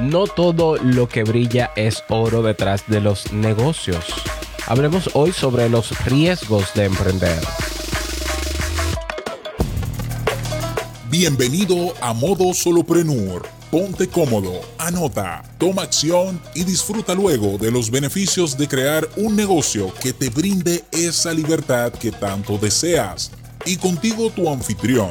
No todo lo que brilla es oro detrás de los negocios. Hablemos hoy sobre los riesgos de emprender. Bienvenido a Modo Soloprenur. Ponte cómodo, anota, toma acción y disfruta luego de los beneficios de crear un negocio que te brinde esa libertad que tanto deseas. Y contigo tu anfitrión,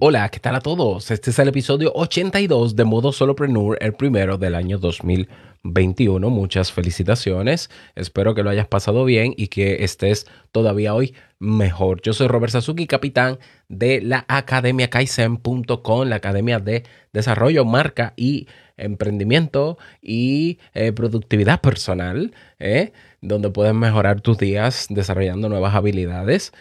Hola, ¿qué tal a todos? Este es el episodio 82 de Modo Solopreneur, el primero del año 2021. Muchas felicitaciones. Espero que lo hayas pasado bien y que estés todavía hoy mejor. Yo soy Robert Sasuki, capitán de la Academia Kaizen.com, la Academia de Desarrollo, Marca y Emprendimiento y eh, Productividad Personal, ¿eh? donde puedes mejorar tus días desarrollando nuevas habilidades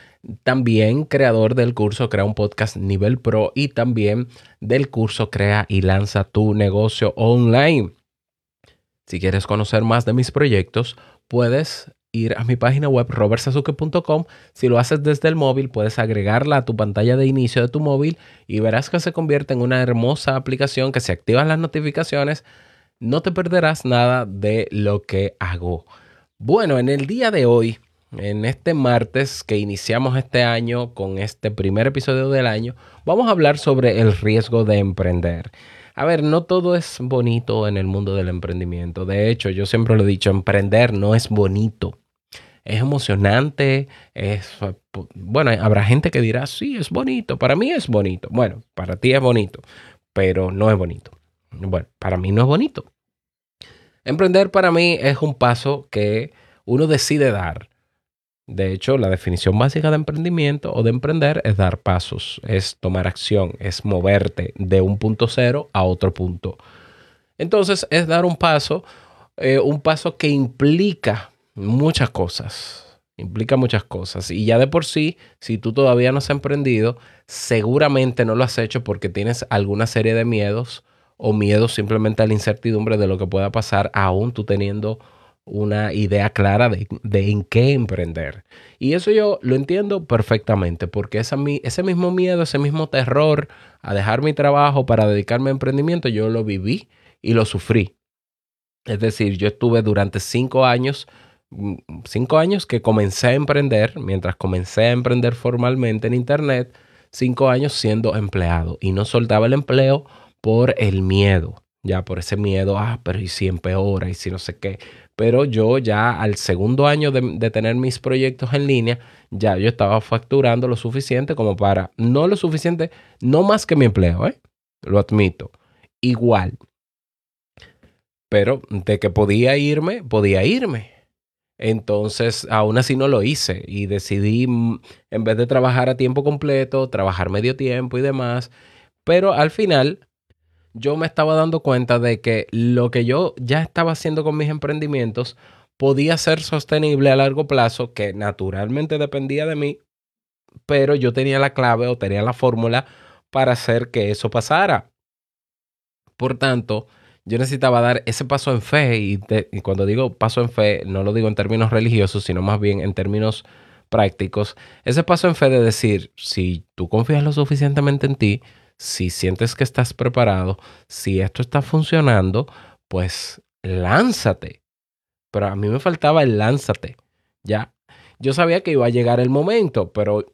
también creador del curso Crea un podcast nivel pro y también del curso Crea y lanza tu negocio online. Si quieres conocer más de mis proyectos, puedes ir a mi página web robertsazuke.com. Si lo haces desde el móvil, puedes agregarla a tu pantalla de inicio de tu móvil y verás que se convierte en una hermosa aplicación que si activas las notificaciones, no te perderás nada de lo que hago. Bueno, en el día de hoy en este martes que iniciamos este año con este primer episodio del año, vamos a hablar sobre el riesgo de emprender. A ver, no todo es bonito en el mundo del emprendimiento. De hecho, yo siempre lo he dicho, emprender no es bonito. Es emocionante, es... Bueno, habrá gente que dirá, sí, es bonito. Para mí es bonito. Bueno, para ti es bonito, pero no es bonito. Bueno, para mí no es bonito. Emprender para mí es un paso que uno decide dar de hecho, la definición básica de emprendimiento o de emprender es dar pasos, es tomar acción, es moverte de un punto cero a otro punto. Entonces, es dar un paso, eh, un paso que implica muchas cosas, implica muchas cosas. Y ya de por sí, si tú todavía no has emprendido, seguramente no lo has hecho porque tienes alguna serie de miedos o miedos simplemente a la incertidumbre de lo que pueda pasar aún tú teniendo una idea clara de, en qué emprender. Y eso yo lo entiendo perfectamente, porque esa, ese mismo miedo, ese mismo terror a dejar mi trabajo para dedicarme a emprendimiento, yo lo viví y lo sufrí. Es decir, yo estuve durante cinco años, mm, cinco años que comencé a emprender, mientras comencé a emprender formalmente en Internet, cinco años siendo empleado y no soltaba el empleo por el miedo, ya por ese miedo, ah, pero y si empeora y si no sé qué pero yo ya al segundo año de, tener mis proyectos en línea, ya yo estaba facturando lo suficiente como para, no lo suficiente, no más que mi empleo, ¿eh? lo admito, igual. Pero de que podía irme, podía irme. Entonces, aún así no lo hice y decidí, mm, en vez de trabajar a tiempo completo, trabajar medio tiempo y demás. Pero al final, yo me estaba dando cuenta de que lo que yo ya estaba haciendo con mis emprendimientos podía ser sostenible a largo plazo, que naturalmente dependía de mí, pero yo tenía la clave o tenía la fórmula para hacer que eso pasara. Por tanto, yo necesitaba dar ese paso en fe y, y, cuando digo paso en fe, no lo digo en términos religiosos, sino más bien en términos prácticos. Ese paso en fe de decir, si tú confías lo suficientemente en ti, si sientes que estás preparado, si esto está funcionando, pues lánzate. Pero a mí me faltaba el lánzate. Ya, yo sabía que iba a llegar el momento, pero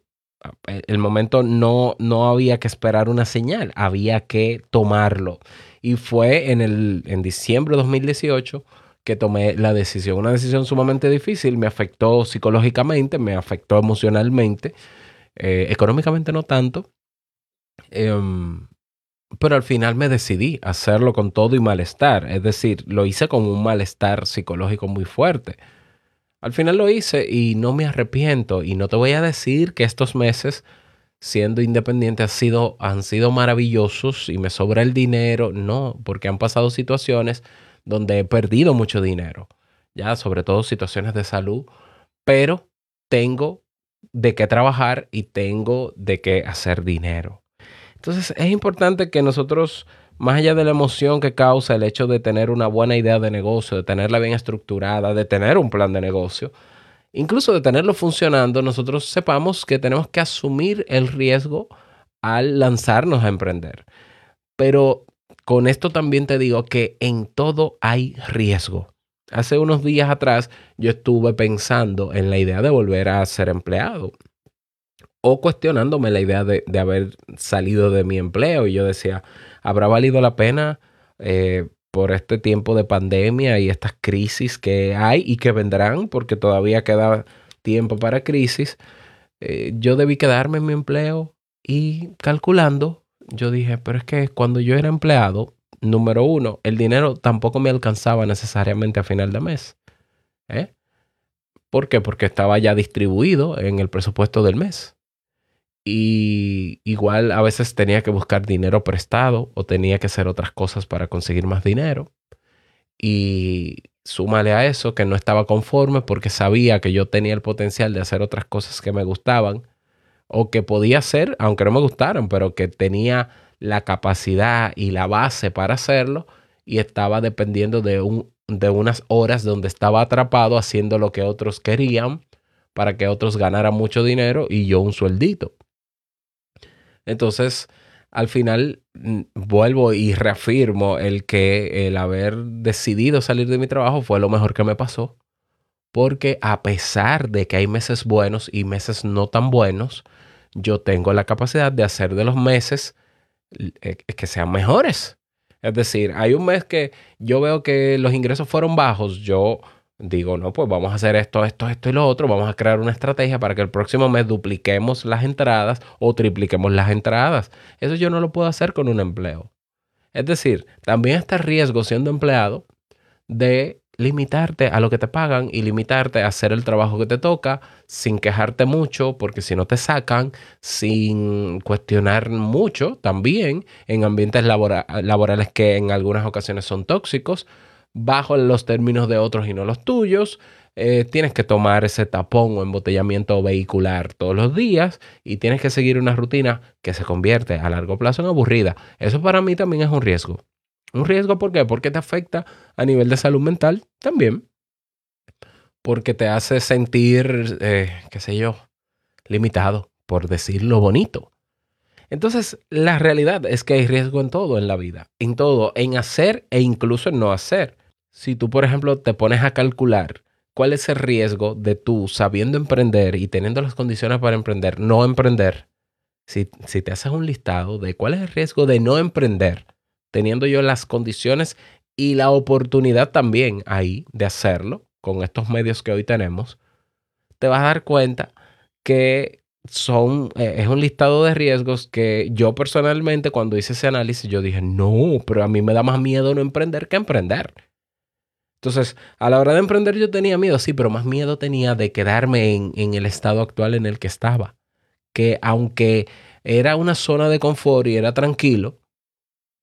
ah, el momento no, no había que esperar una señal, había que tomarlo. Y fue en, el, en diciembre de 2018 que tomé la decisión. Una decisión sumamente difícil, me afectó psicológicamente, me afectó emocionalmente, eh, económicamente no tanto, Em, pero al final me decidí hacerlo con todo y malestar. Es decir, lo hice con un malestar psicológico muy fuerte. Al final lo hice y no me arrepiento. Y no te voy a decir que estos meses siendo independiente han sido maravillosos y me sobra el dinero. No, porque han pasado situaciones donde he perdido mucho dinero. Ya, sobre todo situaciones de salud. Pero tengo de qué trabajar y tengo de qué hacer dinero. Entonces es importante que nosotros, más allá de la emoción que causa el hecho de tener una buena idea de negocio, de tenerla bien estructurada, de tener un plan de negocio, incluso de tenerlo funcionando, nosotros sepamos que tenemos que asumir el riesgo al lanzarnos a emprender. Pero con esto también te digo que en todo hay riesgo. Hace unos días atrás yo estuve pensando en la idea de volver a ser empleado o cuestionándome la idea de, haber salido de mi empleo y yo decía, ¿habrá valido la pena eh, por este tiempo de pandemia y estas crisis que hay y que vendrán porque todavía queda tiempo para crisis? Eh, yo debí quedarme en mi empleo y calculando, yo dije, pero es que cuando yo era empleado, número uno, el dinero tampoco me alcanzaba necesariamente a final de mes. ¿eh? ¿Por qué? Porque estaba ya distribuido en el presupuesto del mes. Y igual a veces tenía que buscar dinero prestado o tenía que hacer otras cosas para conseguir más dinero. Y súmale a eso que no estaba conforme porque sabía que yo tenía el potencial de hacer otras cosas que me gustaban o que podía hacer, aunque no me gustaran, pero que tenía la capacidad y la base para hacerlo y estaba dependiendo de, un, de unas horas donde estaba atrapado haciendo lo que otros querían para que otros ganaran mucho dinero y yo un sueldito. Entonces, al final vuelvo y reafirmo el que el haber decidido salir de mi trabajo fue lo mejor que me pasó. Porque a pesar de que hay meses buenos y meses no tan buenos, yo tengo la capacidad de hacer de los meses eh, que sean mejores. Es decir, hay un mes que yo veo que los ingresos fueron bajos, yo digo, no, pues vamos a hacer esto, esto, esto y lo otro, vamos a crear una estrategia para que el próximo mes dupliquemos las entradas o tripliquemos las entradas. Eso yo no lo puedo hacer con un empleo. Es decir, también está el riesgo siendo empleado de limitarte a lo que te pagan y limitarte a hacer el trabajo que te toca sin quejarte mucho, porque si no te sacan, sin cuestionar mucho también en ambientes laborales que en algunas ocasiones son tóxicos, bajo los términos de otros y no los tuyos. Eh, tienes que tomar ese tapón o embotellamiento vehicular todos los días y tienes que seguir una rutina que se convierte a largo plazo en aburrida. Eso para mí también es un riesgo. Un riesgo, ¿por qué? Porque te afecta a nivel de salud mental también. Porque te hace sentir, eh, qué sé yo, limitado, por decirlo bonito. Entonces, la realidad es que hay riesgo en todo en la vida, en todo, en hacer e incluso en no hacer. Si tú, por ejemplo, te pones a calcular cuál es el riesgo de tú, sabiendo emprender y teniendo las condiciones para emprender, no emprender, si, si te haces un listado de cuál es el riesgo de no emprender, teniendo yo las condiciones y la oportunidad también ahí de hacerlo con estos medios que hoy tenemos, te vas a dar cuenta que son, eh, es un listado de riesgos que yo personalmente cuando hice ese análisis yo dije, no, pero a mí me da más miedo no emprender que emprender. Entonces, a la hora de emprender yo tenía miedo, sí, pero más miedo tenía de quedarme en, el estado actual en el que estaba. Que aunque era una zona de confort y era tranquilo,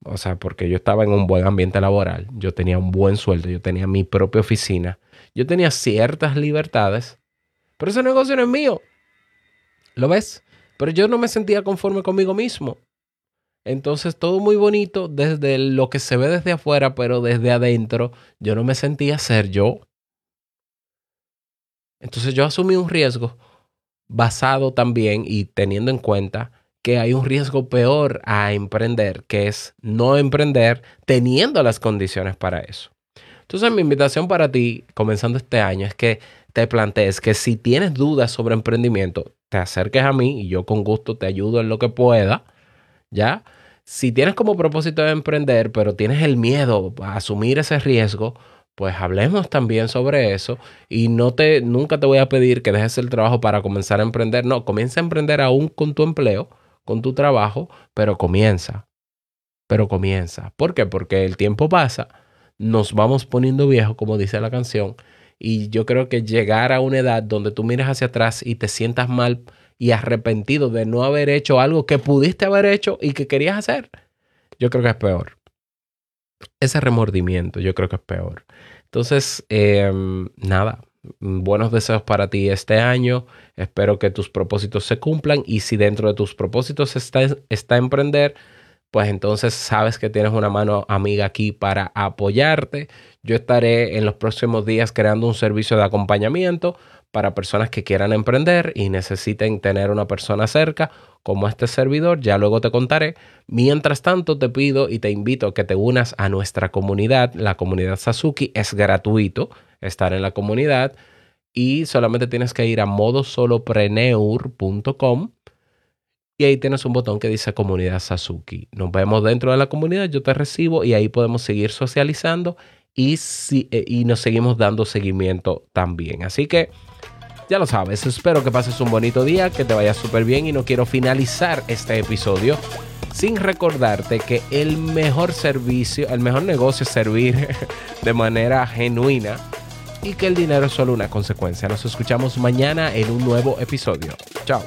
o sea, porque yo estaba en un buen ambiente laboral, yo tenía un buen sueldo, yo tenía mi propia oficina, yo tenía ciertas libertades, pero ese negocio no es mío. ¿Lo ves? Pero yo no me sentía conforme conmigo mismo. Entonces todo muy bonito desde lo que se ve desde afuera, pero desde adentro yo no me sentía ser yo. Entonces yo asumí un riesgo basado también y teniendo en cuenta que hay un riesgo peor a emprender, que es no emprender teniendo las condiciones para eso. Entonces mi invitación para ti, comenzando este año, es que te plantees que si tienes dudas sobre emprendimiento, te acerques a mí y yo con gusto te ayudo en lo que pueda, ¿ya? Si tienes como propósito de emprender, pero tienes el miedo a asumir ese riesgo, pues hablemos también sobre eso y no te nunca te voy a pedir que dejes el trabajo para comenzar a emprender, no, comienza a emprender aún con tu empleo, con tu trabajo, pero comienza. Pero comienza. ¿Por qué? Porque el tiempo pasa, nos vamos poniendo viejos, como dice la canción, y yo creo que llegar a una edad donde tú miras hacia atrás y te sientas mal y arrepentido de no haber hecho algo que pudiste haber hecho y que querías hacer, yo creo que es peor. Ese remordimiento yo creo que es peor. Entonces, em, nada, buenos deseos para ti este año. Espero que tus propósitos se cumplan y si dentro de tus propósitos está, está emprender, pues entonces sabes que tienes una mano amiga aquí para apoyarte. Yo estaré en los próximos días creando un servicio de acompañamiento para personas que quieran emprender y necesiten tener una persona cerca como este servidor, ya luego te contaré. Mientras tanto, te pido y te invito a que te unas a nuestra comunidad. La comunidad Sasuki es gratuito estar en la comunidad y solamente tienes que ir a modosolopreneur.com y ahí tienes un botón que dice comunidad Sasuki. Nos vemos dentro de la comunidad, yo te recibo y ahí podemos seguir socializando y, si, eh, y nos seguimos dando seguimiento también. Así que ya lo sabes, espero que pases un bonito día, que te vaya súper bien y no quiero finalizar este episodio sin recordarte que el mejor servicio, el mejor negocio es servir de manera genuina y que el dinero es solo una consecuencia. Nos escuchamos mañana en un nuevo episodio. Chao.